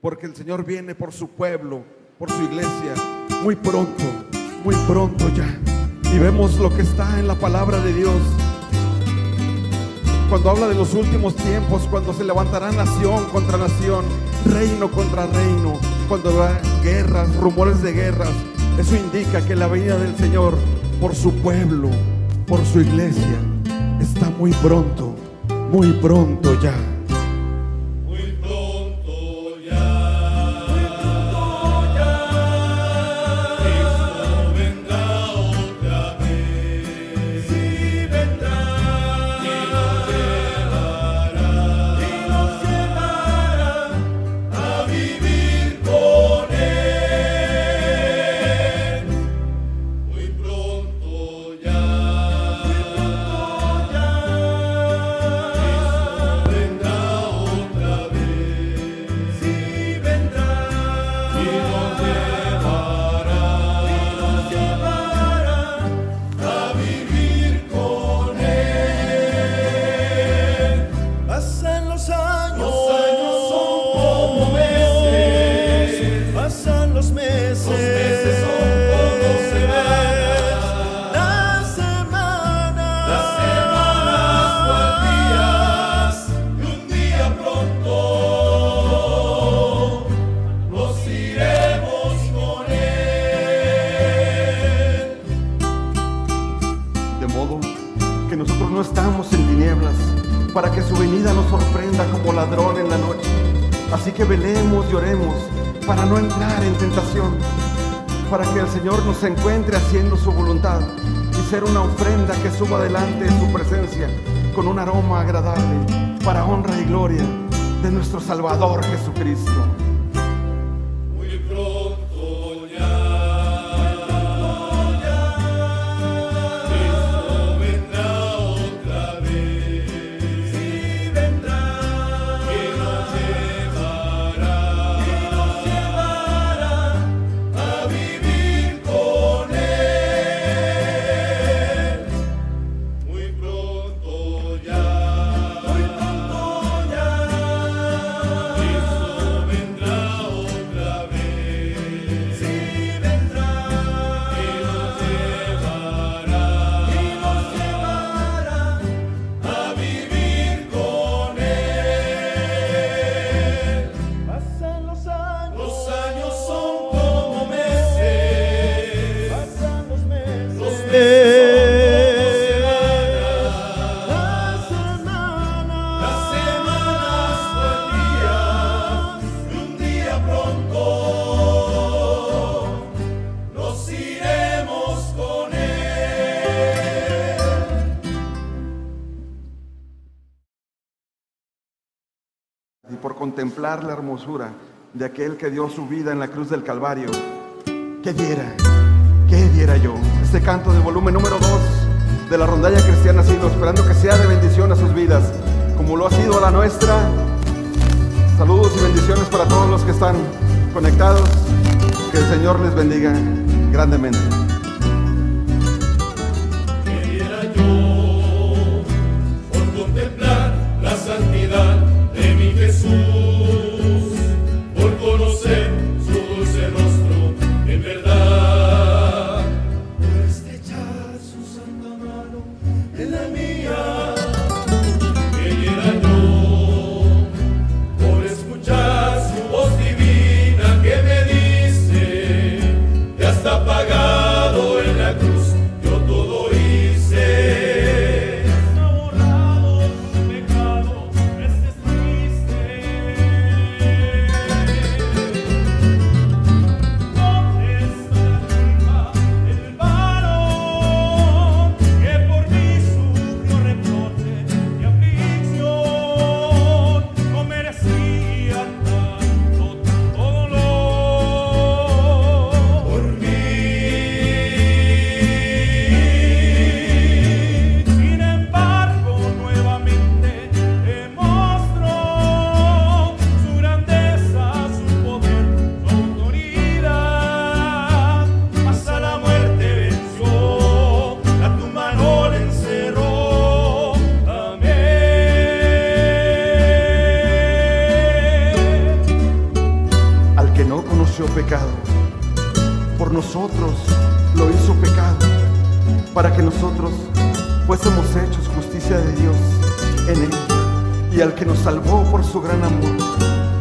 porque el Señor viene por su pueblo, por su iglesia, muy pronto, muy pronto ya. Y vemos lo que está en la palabra de Dios. Cuando habla de los últimos tiempos, cuando se levantará nación contra nación, reino contra reino, cuando habrá guerras, rumores de guerras, eso indica que la venida del Señor por su pueblo, por su iglesia, está muy pronto, muy pronto ya. meses. Meses son como semanas. Las semanas. Las semanas o días. Y un día pronto nos iremos con él. De modo que nosotros no estamos en tinieblas para que su venida nos sorprenda como ladrón en la noche. Así que velemos y oremos se encuentre haciendo su voluntad y ser una ofrenda que suba delante de su presencia con un aroma agradable para honra y gloria de nuestro Salvador Jesucristo. La hermosura de aquel que dio su vida en la cruz del Calvario, ¿qué diera? ¿Qué diera yo? Este canto de volumen número 2 de la rondalla cristiana sigo esperando que sea de bendición a sus vidas, como lo ha sido a la nuestra. Saludos y bendiciones para todos los que están conectados. Que el Señor les bendiga grandemente. Para que nosotros fuésemos hechos justicia de Dios en él. Y al que nos salvó por su gran amor,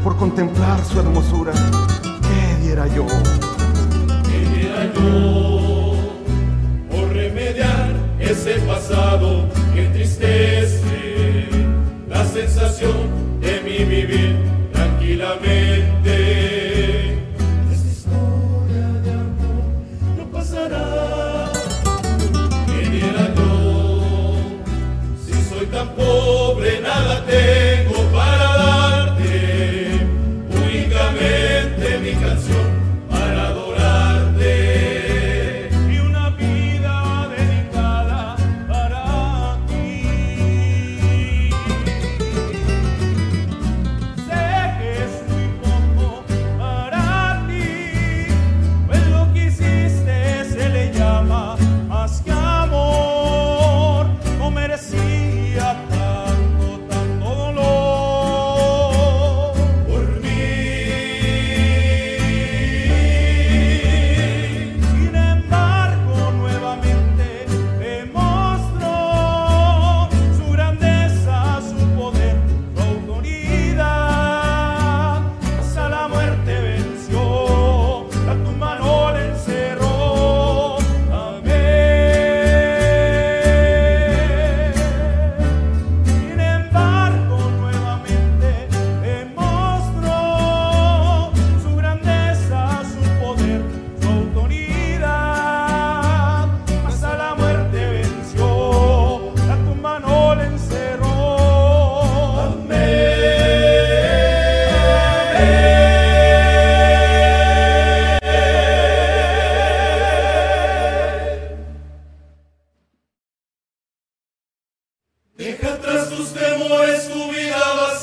por contemplar su hermosura, ¿qué diera yo? ¿Qué diera yo por remediar ese pasado que entristece la sensación de mi vivir tranquilamente?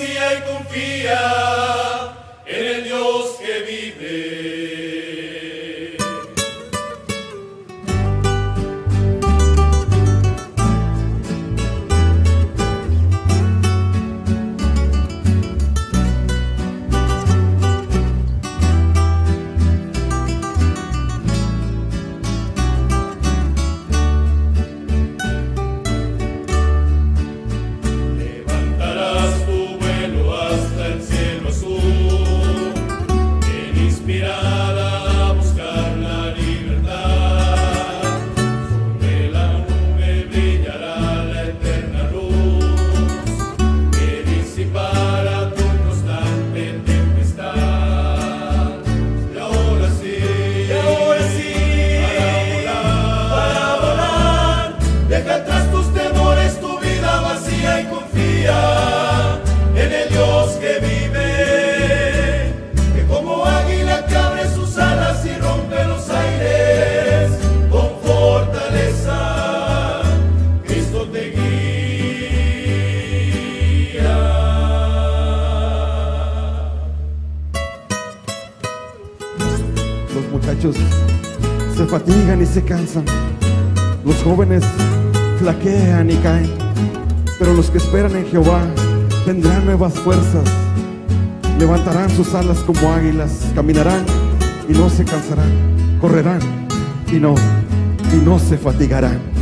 confia e confia. Se cansan, los jóvenes flaquean y caen, pero los que esperan en Jehová tendrán nuevas fuerzas, levantarán sus alas como águilas, caminarán y no se cansarán, correrán y no, y no se fatigarán.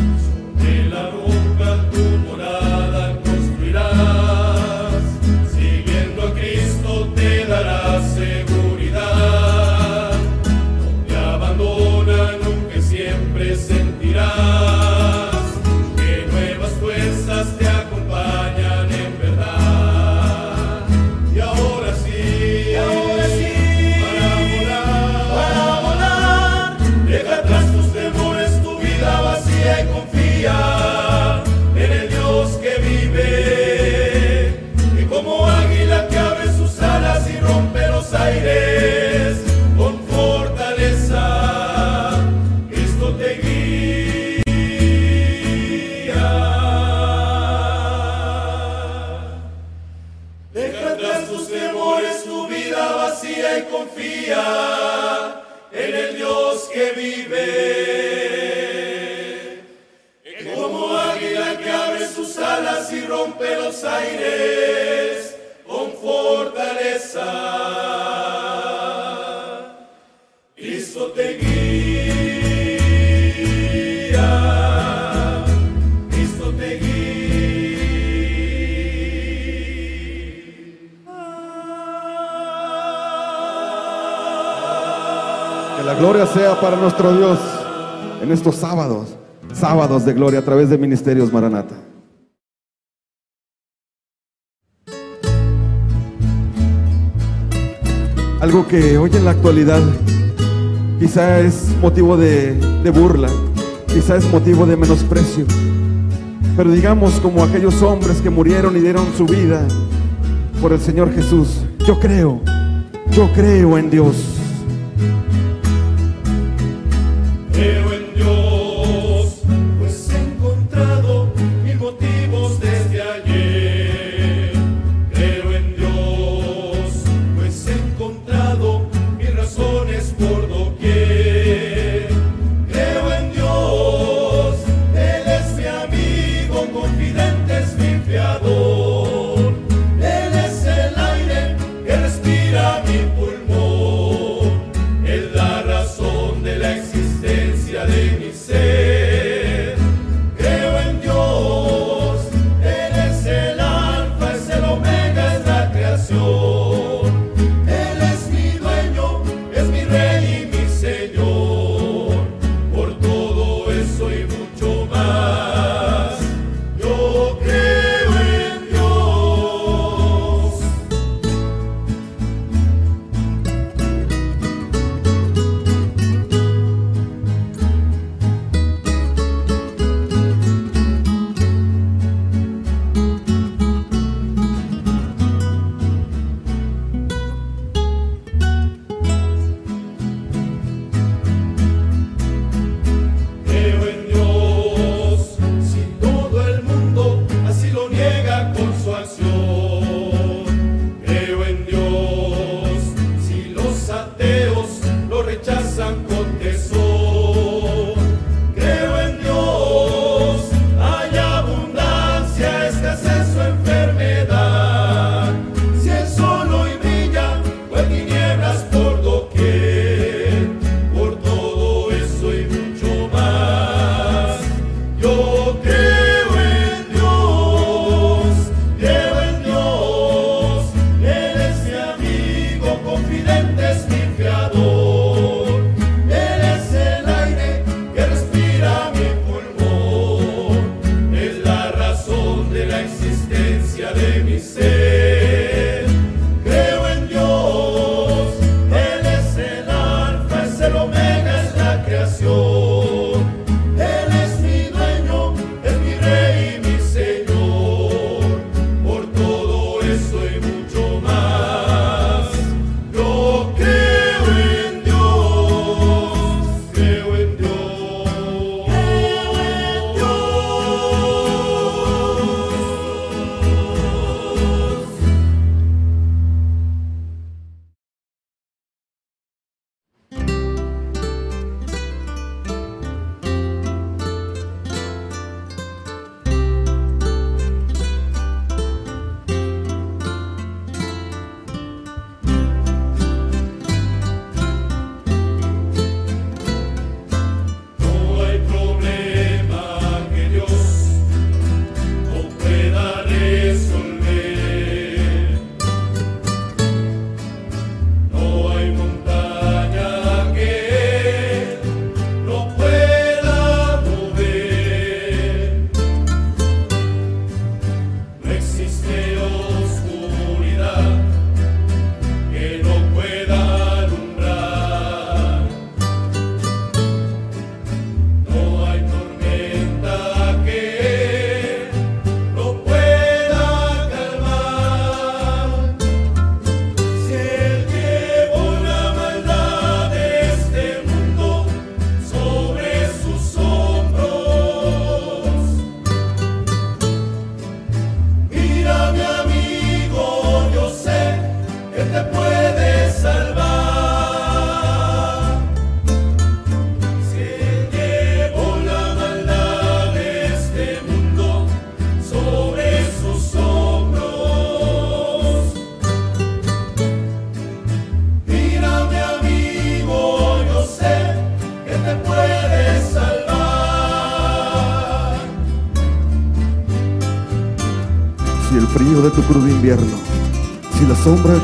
sábados, sábados de gloria a través de Ministerios Maranata. Algo que hoy en la actualidad quizá es motivo de, burla, quizá es motivo de menosprecio, pero digamos como aquellos hombres que murieron y dieron su vida por el Señor Jesús, yo creo, yo creo en Dios.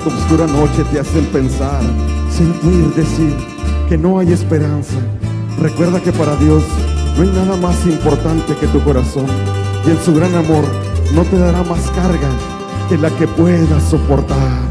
Oscura noche te hace pensar, sentir, decir que no hay esperanza, recuerda que para Dios no hay nada más importante que tu corazón y en su gran amor no te dará más carga que la que puedas soportar.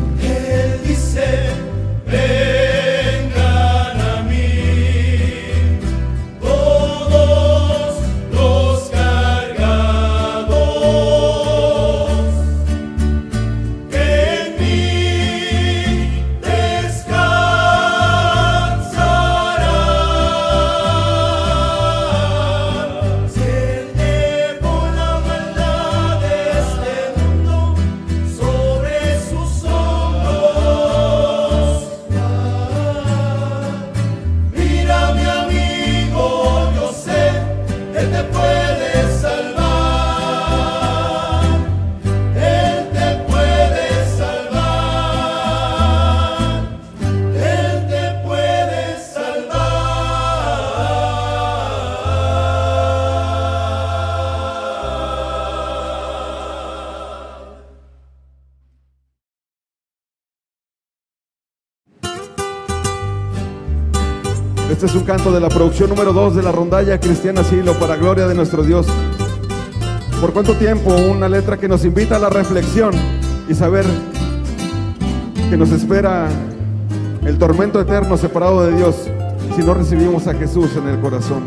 Es un canto de la producción número 2 de la rondalla Cristiana Silo para gloria de nuestro Dios. ¿Por cuánto tiempo? Una letra que nos invita a la reflexión y saber que nos espera el tormento eterno separado de Dios si no recibimos a Jesús en el corazón.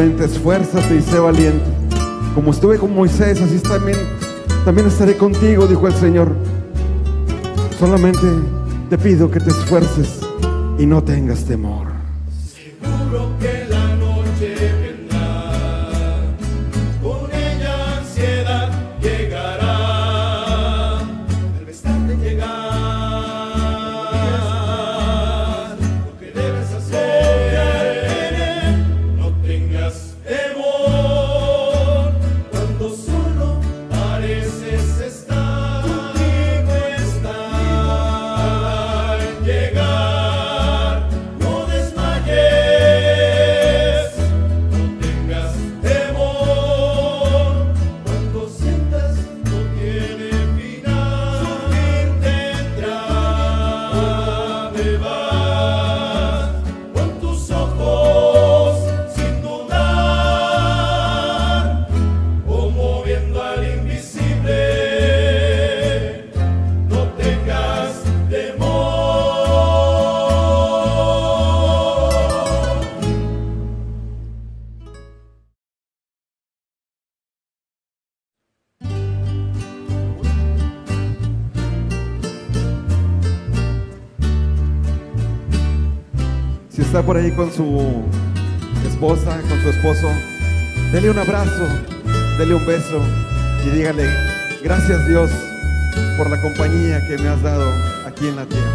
esfuérzate y sé valiente. Como estuve con Moisés, así también, también estaré contigo, dijo el Señor. Solamente te pido que te esfuerces y no tengas temor. con su esposa, con su esposo, dele un abrazo, dele un beso y dígale, gracias Dios por la compañía que me has dado aquí en la tierra.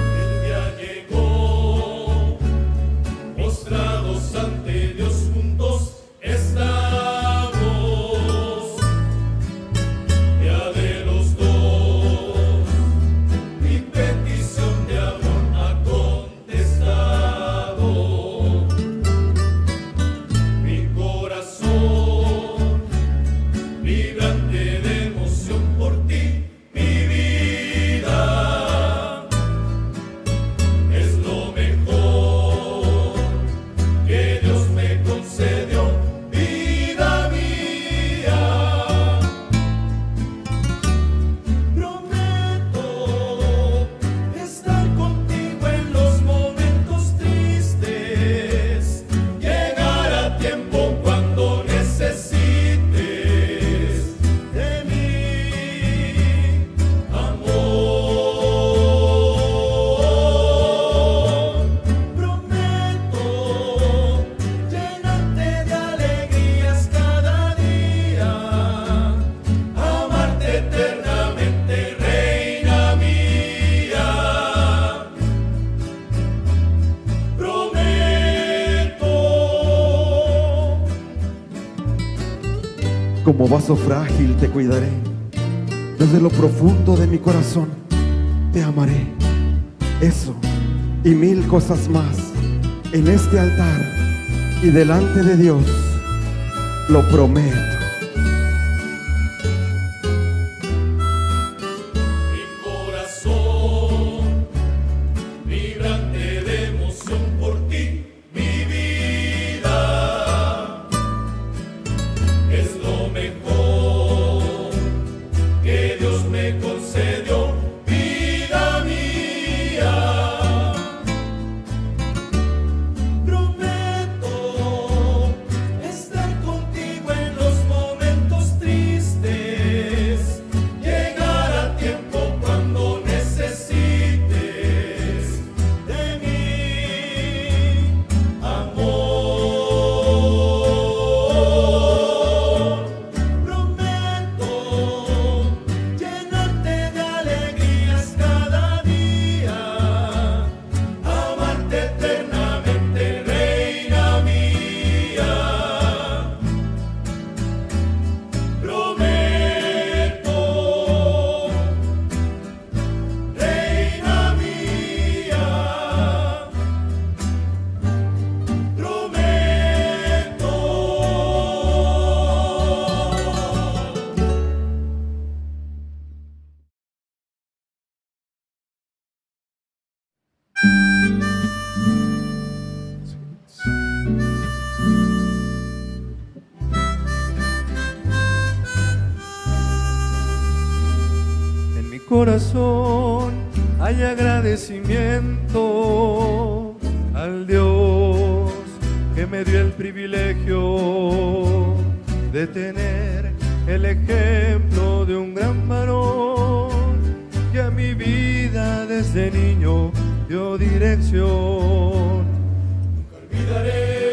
Como vaso frágil te cuidaré, desde lo profundo de mi corazón te amaré. Eso y mil cosas más en este altar y delante de Dios lo prometo. hay agradecimiento al Dios que me dio el privilegio de tener el ejemplo de un gran varón que a mi vida desde niño dio dirección. Nunca olvidaré.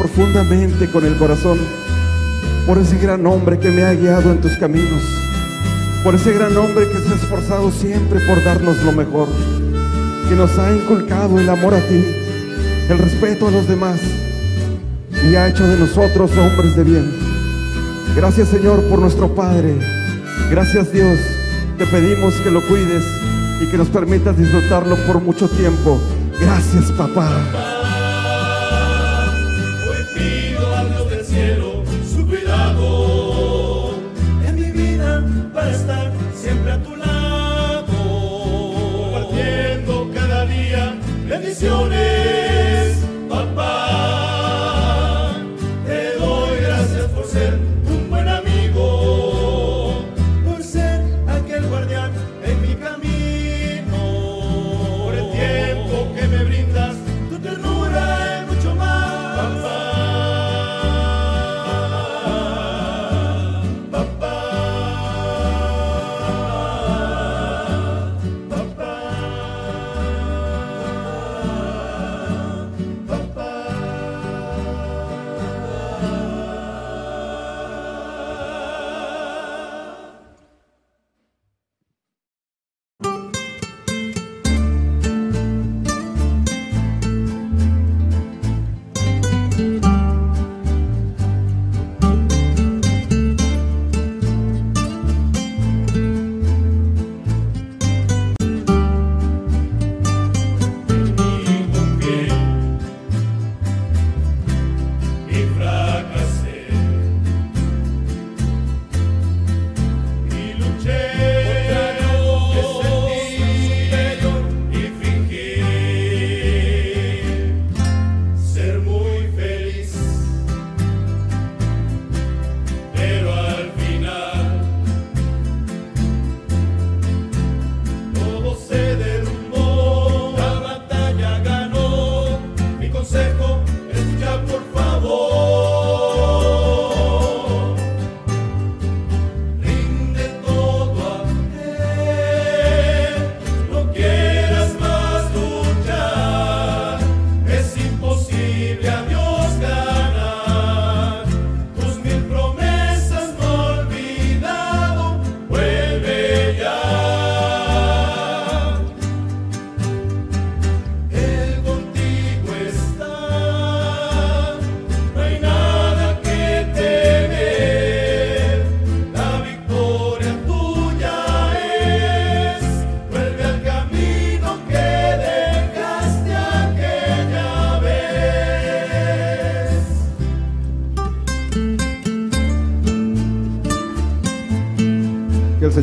Profundamente con el corazón por ese gran hombre que me ha guiado en tus caminos, por ese gran hombre que se ha esforzado siempre por darnos lo mejor, que nos ha inculcado el amor a ti, el respeto a los demás y ha hecho de nosotros hombres de bien. Gracias Señor por nuestro Padre, gracias Dios, te pedimos que lo cuides y que nos permitas disfrutarlo por mucho tiempo. Gracias papá.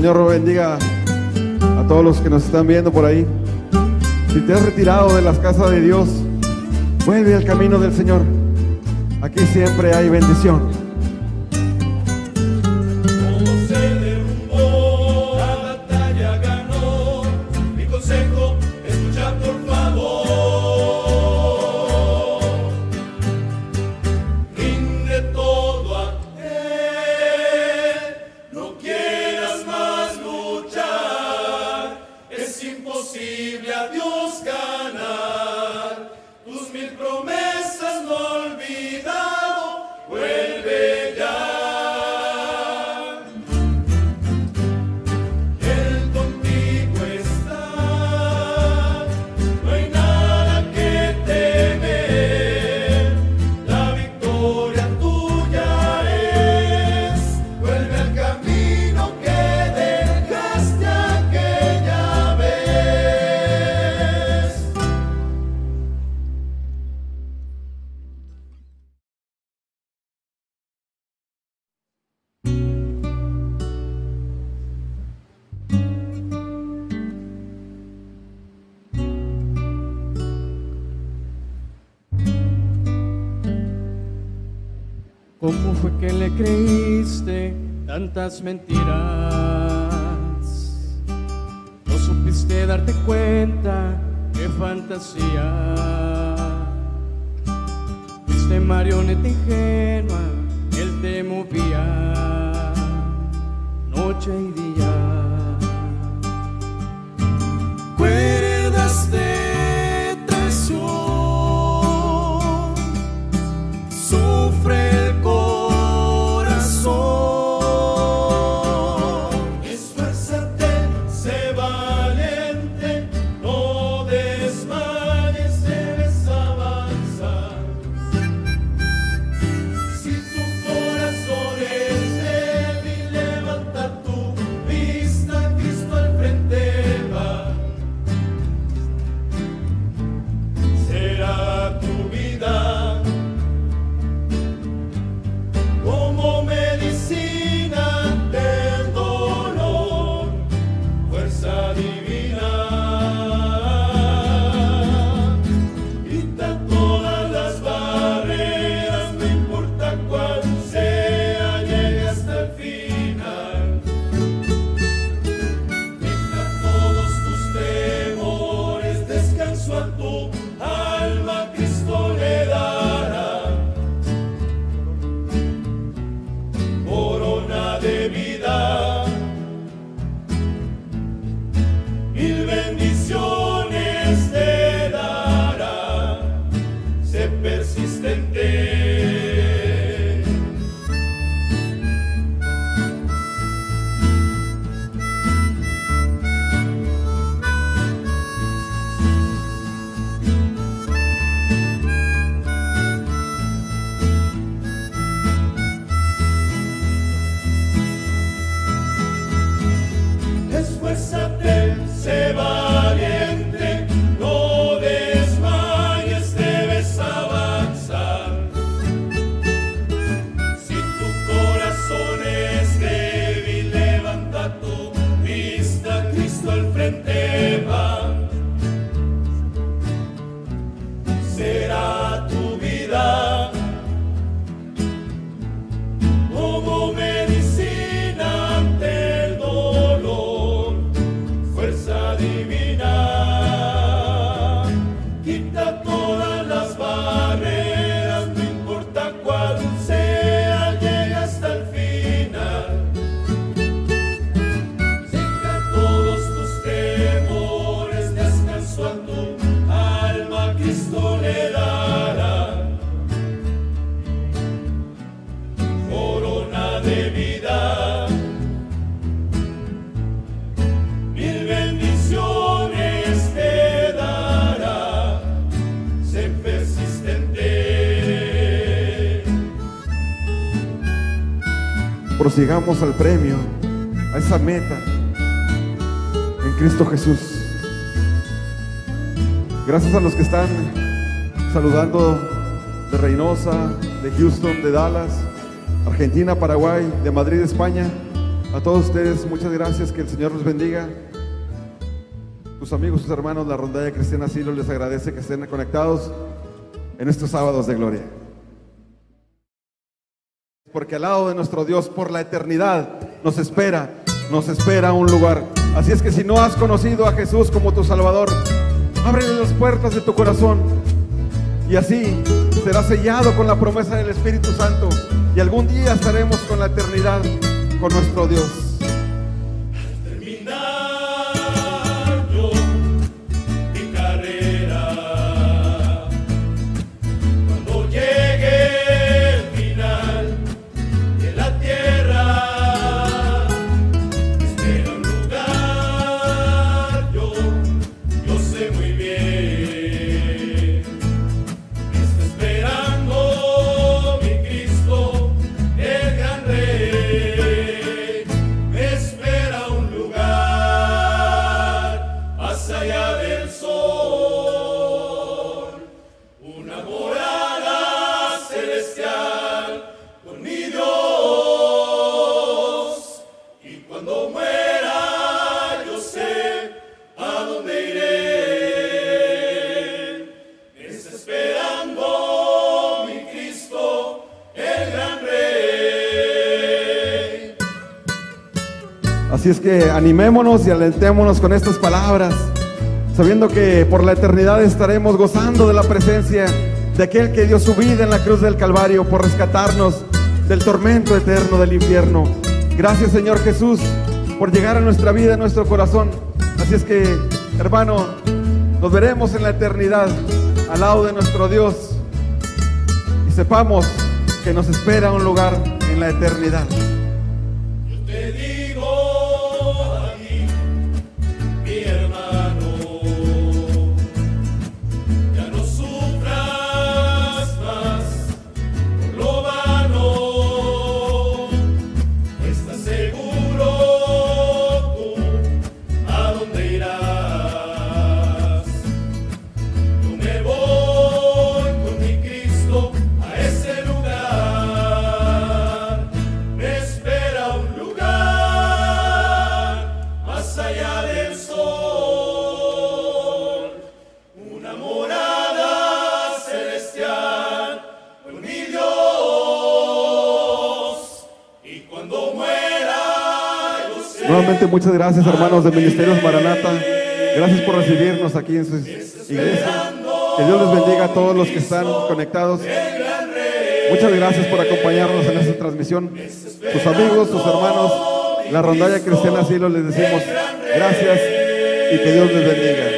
Señor bendiga a todos los que nos están viendo por ahí. Si te has retirado de las casas de Dios, vuelve al camino del Señor. Aquí siempre hay bendición. Que le creíste tantas mentiras? No supiste darte cuenta qué fantasía. Fuiste marioneta ingenua, él te movía noche y día. Prosigamos al premio, a esa meta en Cristo Jesús. Gracias a los que están saludando de Reynosa, de Houston, de Dallas, Argentina, Paraguay, de Madrid, España. A todos ustedes, muchas gracias, que el Señor los bendiga. Tus amigos, tus hermanos, la rondalla cristiana Asilo les agradece que estén conectados en estos sábados de gloria. Porque al lado de nuestro Dios por la eternidad nos espera, nos espera un lugar. Así es que si no has conocido a Jesús como tu Salvador, ábrele las puertas de tu corazón y así será sellado con la promesa del Espíritu Santo y algún día estaremos con la eternidad con nuestro Dios. Animémonos y alentémonos con estas palabras, sabiendo que por la eternidad estaremos gozando de la presencia de aquel que dio su vida en la cruz del Calvario por rescatarnos del tormento eterno del infierno. Gracias Señor Jesús por llegar a nuestra vida, a nuestro corazón. Así es que, hermano, nos veremos en la eternidad al lado de nuestro Dios y sepamos que nos espera un lugar en la eternidad. Muchas gracias hermanos de Ministerios Maranata. Gracias por recibirnos aquí en su iglesia. Que Dios les bendiga a todos los que están conectados. Muchas gracias por acompañarnos en esta transmisión. Sus amigos, sus hermanos, la rondalla cristiana asilo les decimos gracias y que Dios les bendiga.